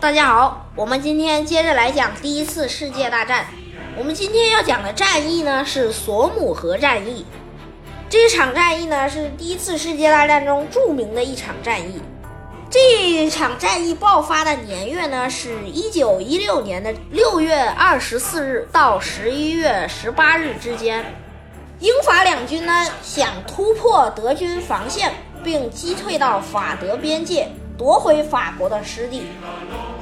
大家好，我们今天接着来讲第一次世界大战。我们今天要讲的战役呢是索姆河战役。这场战役呢是第一次世界大战中著名的一场战役。这场战役爆发的年月呢是一九一六年的六月二十四日到十一月十八日之间。英法两军呢想突破德军防线，并击退到法德边界。夺回法国的失地。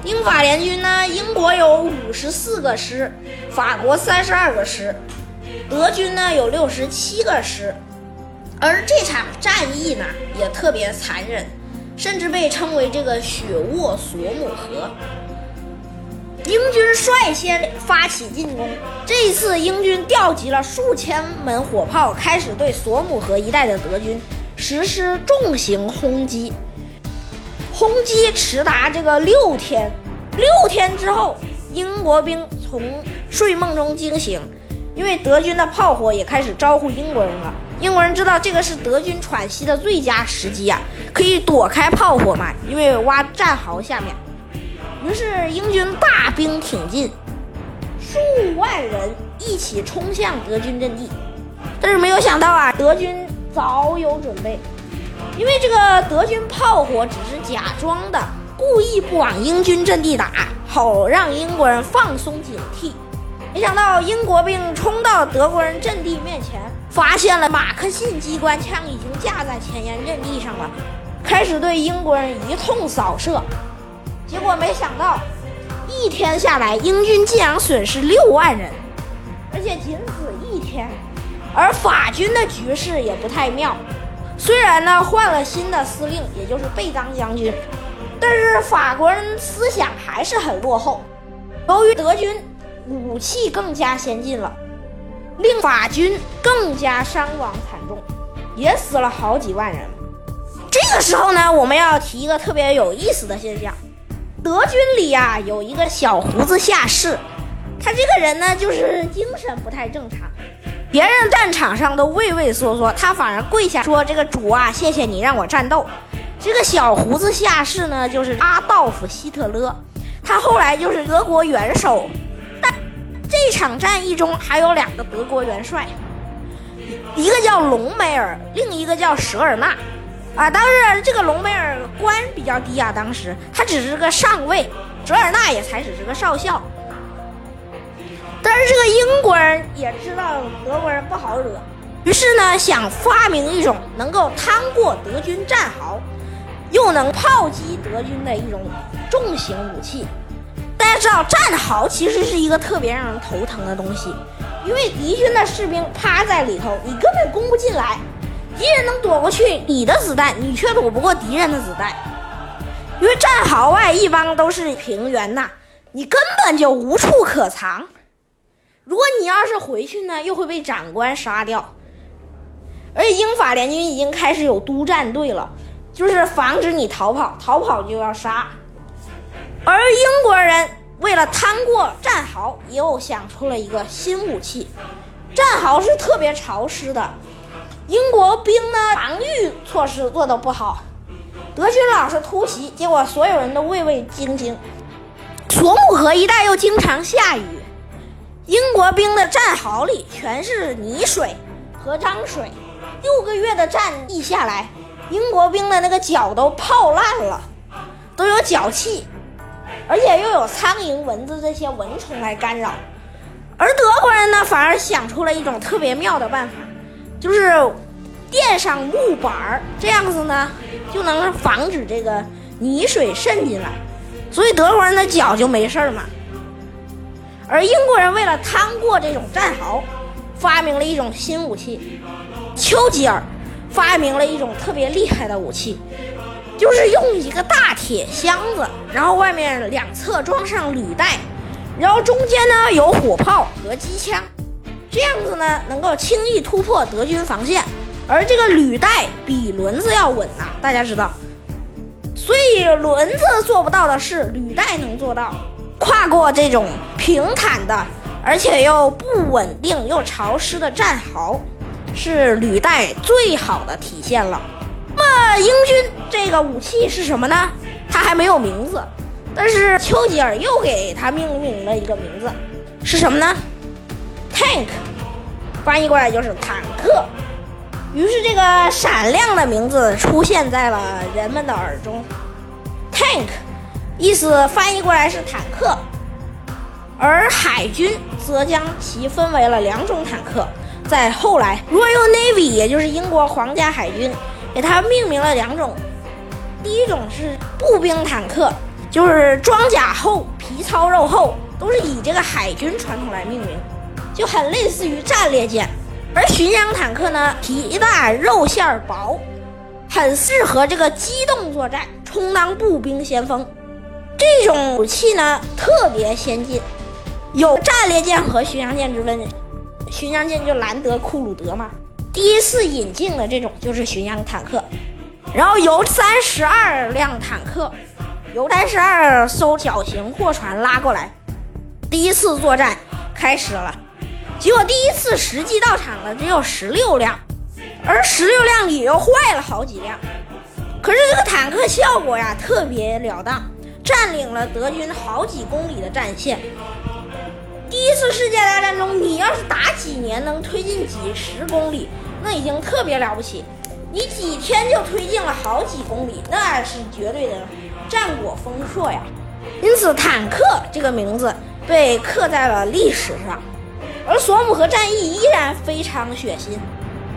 英法联军呢，英国有五十四个师，法国三十二个师，德军呢有六十七个师。而这场战役呢也特别残忍，甚至被称为这个“血沃索姆河”。英军率先发起进攻，这一次英军调集了数千门火炮，开始对索姆河一带的德军实施重型轰击。轰击持达这个六天，六天之后，英国兵从睡梦中惊醒，因为德军的炮火也开始招呼英国人了。英国人知道这个是德军喘息的最佳时机啊，可以躲开炮火嘛，因为挖战壕下面。于是英军大兵挺进，数万人一起冲向德军阵地，但是没有想到啊，德军早有准备。因为这个德军炮火只是假装的，故意不往英军阵地打，好让英国人放松警惕。没想到英国兵冲到德国人阵地面前，发现了马克沁机关枪已经架在前沿阵地上了，开始对英国人一通扫射。结果没想到，一天下来，英军竟然损失六万人，而且仅此一天。而法军的局势也不太妙。虽然呢换了新的司令，也就是贝当将军，但是法国人思想还是很落后。由于德军武器更加先进了，令法军更加伤亡惨重，也死了好几万人。这个时候呢，我们要提一个特别有意思的现象：德军里呀有一个小胡子下士，他这个人呢就是精神不太正常。别人战场上都畏畏缩缩，他反而跪下说：“这个主啊，谢谢你让我战斗。”这个小胡子下士呢，就是阿道夫·希特勒，他后来就是德国元首。但这场战役中还有两个德国元帅，一个叫隆美尔，另一个叫舍尔纳。啊，当然这个隆美尔官比较低啊，当时他只是个上尉，舍尔纳也才只是个少校。但是这个英国人也知道德国人不好惹，于是呢想发明一种能够趟过德军战壕，又能炮击德军的一种重型武器。大家知道战壕其实是一个特别让人头疼的东西，因为敌军的士兵趴在里头，你根本攻不进来。敌人能躲过去你的子弹，你却躲不过敌人的子弹。因为战壕外一般都是平原呐，你根本就无处可藏。如果你要是回去呢，又会被长官杀掉。而且英法联军已经开始有督战队了，就是防止你逃跑，逃跑就要杀。而英国人为了趟过战壕，又想出了一个新武器。战壕是特别潮湿的，英国兵呢防御措施做的不好，德军老是突袭，结果所有人都畏畏惊惊。索姆河一带又经常下雨。英国兵的战壕里全是泥水和脏水，六个月的战役下来，英国兵的那个脚都泡烂了，都有脚气，而且又有苍蝇、蚊子这些蚊虫来干扰。而德国人呢，反而想出了一种特别妙的办法，就是垫上木板儿，这样子呢就能防止这个泥水渗进来，所以德国人的脚就没事儿嘛。而英国人为了趟过这种战壕，发明了一种新武器。丘吉尔发明了一种特别厉害的武器，就是用一个大铁箱子，然后外面两侧装上履带，然后中间呢有火炮和机枪，这样子呢能够轻易突破德军防线。而这个履带比轮子要稳呐，大家知道，所以轮子做不到的事，履带能做到。跨过这种平坦的，而且又不稳定又潮湿的战壕，是履带最好的体现了。那么英军这个武器是什么呢？它还没有名字，但是丘吉尔又给它命名了一个名字，是什么呢？Tank，翻译过来就是坦克。于是这个闪亮的名字出现在了人们的耳中。Tank，意思翻译过来是坦克。而海军则将其分为了两种坦克。在后来，Royal Navy，也就是英国皇家海军，给它命名了两种。第一种是步兵坦克。就是装甲厚、皮糙肉厚，都是以这个海军传统来命名，就很类似于战列舰。而巡洋坦克呢，皮大肉馅薄，很适合这个机动作战，充当步兵先锋。这种武器呢，特别先进，有战列舰和巡洋舰之分。巡洋舰就兰德库鲁德嘛，第一次引进的这种就是巡洋坦克，然后由三十二辆坦克。由三十二艘小型货船拉过来，第一次作战开始了。结果第一次实际到场的只有十六辆，而十六辆里又坏了好几辆。可是这个坦克效果呀特别了当，占领了德军好几公里的战线。第一次世界大战中，你要是打几年能推进几十公里，那已经特别了不起。你几天就推进了好几公里，那是绝对的。战果丰硕呀，因此坦克这个名字被刻在了历史上。而索姆河战役依然非常血腥，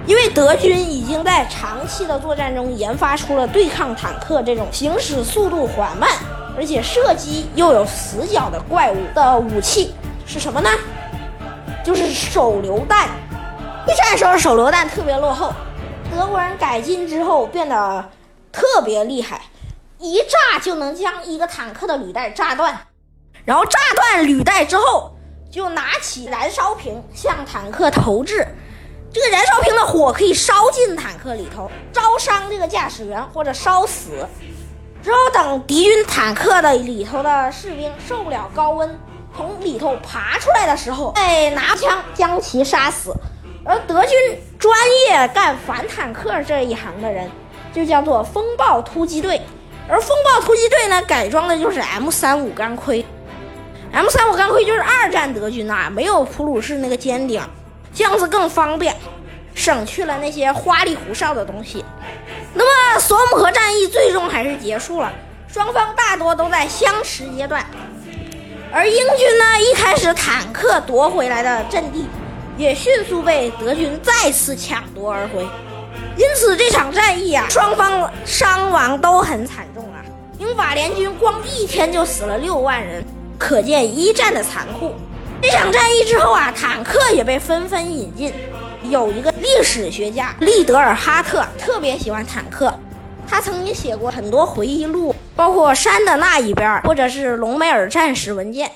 因为德军已经在长期的作战中研发出了对抗坦克这种行驶速度缓慢，而且射击又有死角的怪物的武器，是什么呢？就是手榴弹。一战时候手榴弹特别落后，德国人改进之后变得特别厉害。一炸就能将一个坦克的履带炸断，然后炸断履带之后，就拿起燃烧瓶向坦克投掷。这个燃烧瓶的火可以烧进坦克里头，烧伤这个驾驶员或者烧死。之后等敌军坦克的里头的士兵受不了高温，从里头爬出来的时候，再拿枪将其杀死。而德军专业干反坦克这一行的人，就叫做风暴突击队。而风暴突击队呢，改装的就是 M 三五钢盔。M 三五钢盔就是二战德军呐，没有普鲁士那个尖顶，这样子更方便，省去了那些花里胡哨的东西。那么索姆河战役最终还是结束了，双方大多都在相持阶段。而英军呢，一开始坦克夺回来的阵地，也迅速被德军再次抢夺而回。因此这场战役啊，双方伤亡都很惨重啊。英法联军光一天就死了六万人，可见一战的残酷。这场战役之后啊，坦克也被纷纷引进。有一个历史学家利德尔哈特特别喜欢坦克，他曾经写过很多回忆录，包括《山的那一边》或者是《隆美尔战时文件》。